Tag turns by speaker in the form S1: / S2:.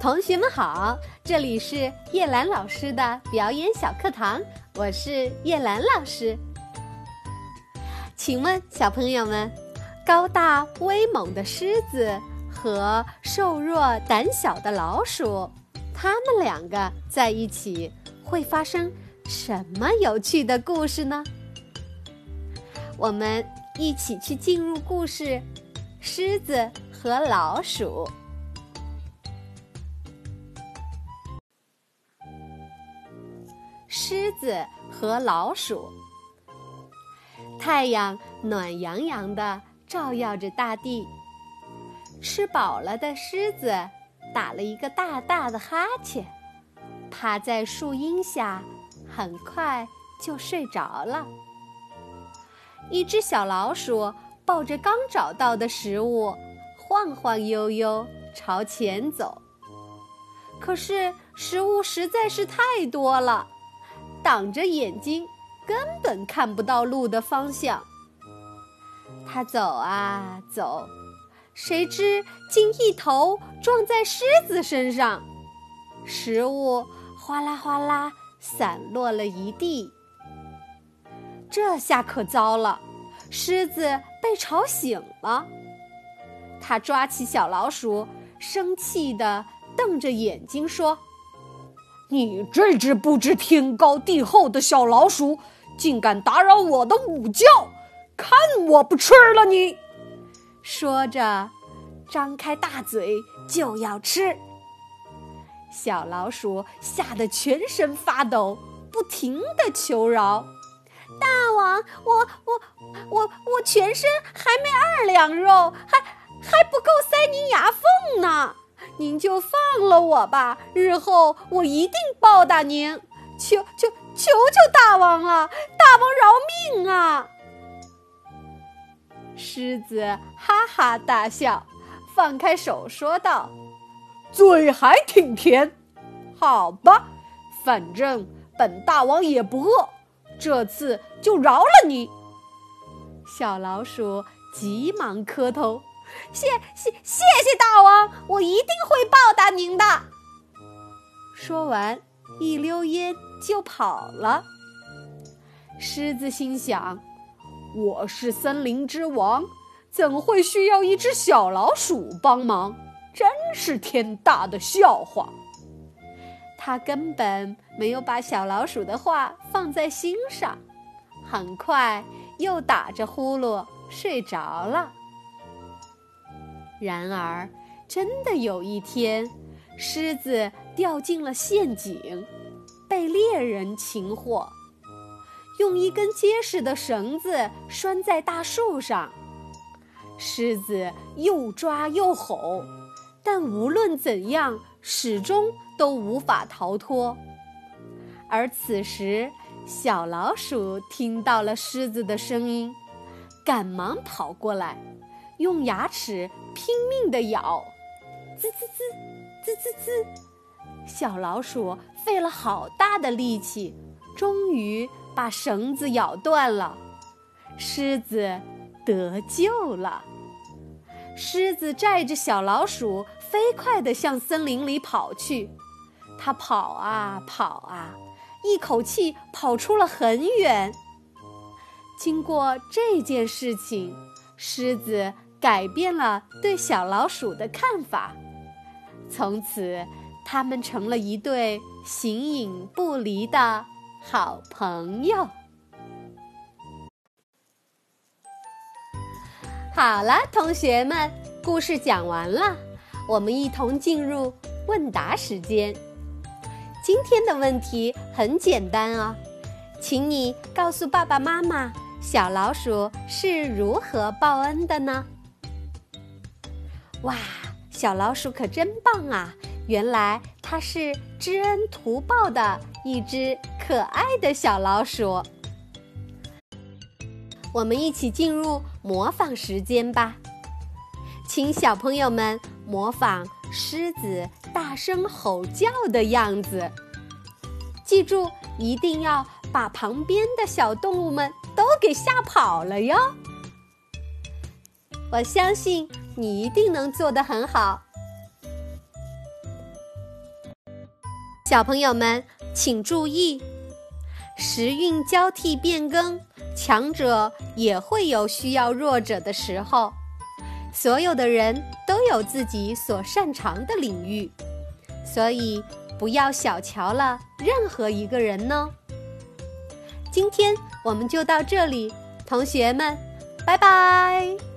S1: 同学们好，这里是叶兰老师的表演小课堂，我是叶兰老师。请问小朋友们，高大威猛的狮子和瘦弱胆小的老鼠，他们两个在一起会发生什么有趣的故事呢？我们一起去进入故事《狮子和老鼠》。狮子和老鼠。太阳暖洋洋的照耀着大地。吃饱了的狮子打了一个大大的哈欠，趴在树荫下，很快就睡着了。一只小老鼠抱着刚找到的食物，晃晃悠悠朝前走。可是食物实在是太多了。挡着眼睛，根本看不到路的方向。他走啊走，谁知竟一头撞在狮子身上，食物哗啦哗啦散落了一地。这下可糟了，狮子被吵醒了。他抓起小老鼠，生气地瞪着眼睛说。
S2: 你这只不知天高地厚的小老鼠，竟敢打扰我的午觉！看我不吃了你！
S1: 说着，张开大嘴就要吃。小老鼠吓得全身发抖，不停地求饶：“大王，我我我我全身还没二两肉，还还不够塞您牙缝呢。”您就放了我吧，日后我一定报答您。求求求求大王了，大王饶命啊！狮子哈哈大笑，放开手说道：“
S2: 嘴还挺甜，好吧，反正本大王也不饿，这次就饶了你。”
S1: 小老鼠急忙磕头。谢谢谢谢大王，我一定会报答您的。说完，一溜烟就跑了。狮子心想：“
S2: 我是森林之王，怎会需要一只小老鼠帮忙？真是天大的笑话！”
S1: 他根本没有把小老鼠的话放在心上，很快又打着呼噜睡着了。然而，真的有一天，狮子掉进了陷阱，被猎人擒获，用一根结实的绳子拴在大树上。狮子又抓又吼，但无论怎样，始终都无法逃脱。而此时，小老鼠听到了狮子的声音，赶忙跑过来。用牙齿拼命地咬，滋滋滋，滋滋滋，小老鼠费了好大的力气，终于把绳子咬断了。狮子得救了。狮子拽着小老鼠飞快地向森林里跑去。它跑啊跑啊，一口气跑出了很远。经过这件事情，狮子。改变了对小老鼠的看法，从此他们成了一对形影不离的好朋友。好了，同学们，故事讲完了，我们一同进入问答时间。今天的问题很简单哦，请你告诉爸爸妈妈，小老鼠是如何报恩的呢？哇，小老鼠可真棒啊！原来它是知恩图报的一只可爱的小老鼠。我们一起进入模仿时间吧，请小朋友们模仿狮子大声吼叫的样子。记住，一定要把旁边的小动物们都给吓跑了哟！我相信。你一定能做得很好。小朋友们请注意，时运交替变更，强者也会有需要弱者的时候。所有的人都有自己所擅长的领域，所以不要小瞧了任何一个人呢。今天我们就到这里，同学们，拜拜。